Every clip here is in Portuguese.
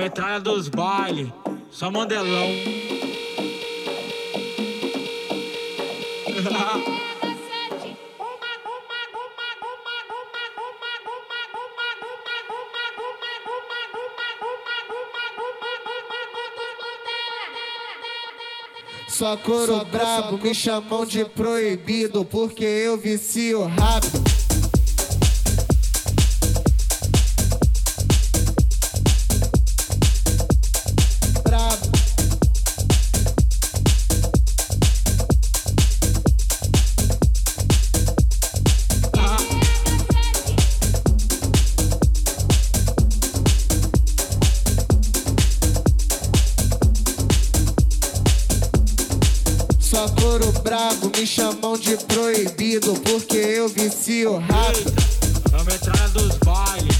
Metralha dos bailes, só mandelão. Só coro brabo me chamam de proibido porque eu vicio rápido. Chamam de proibido porque eu vicio rápido. A metralha dos bailes.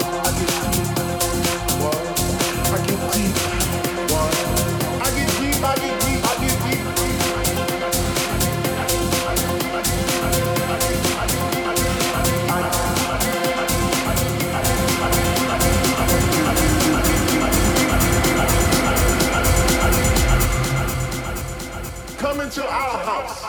come into our house.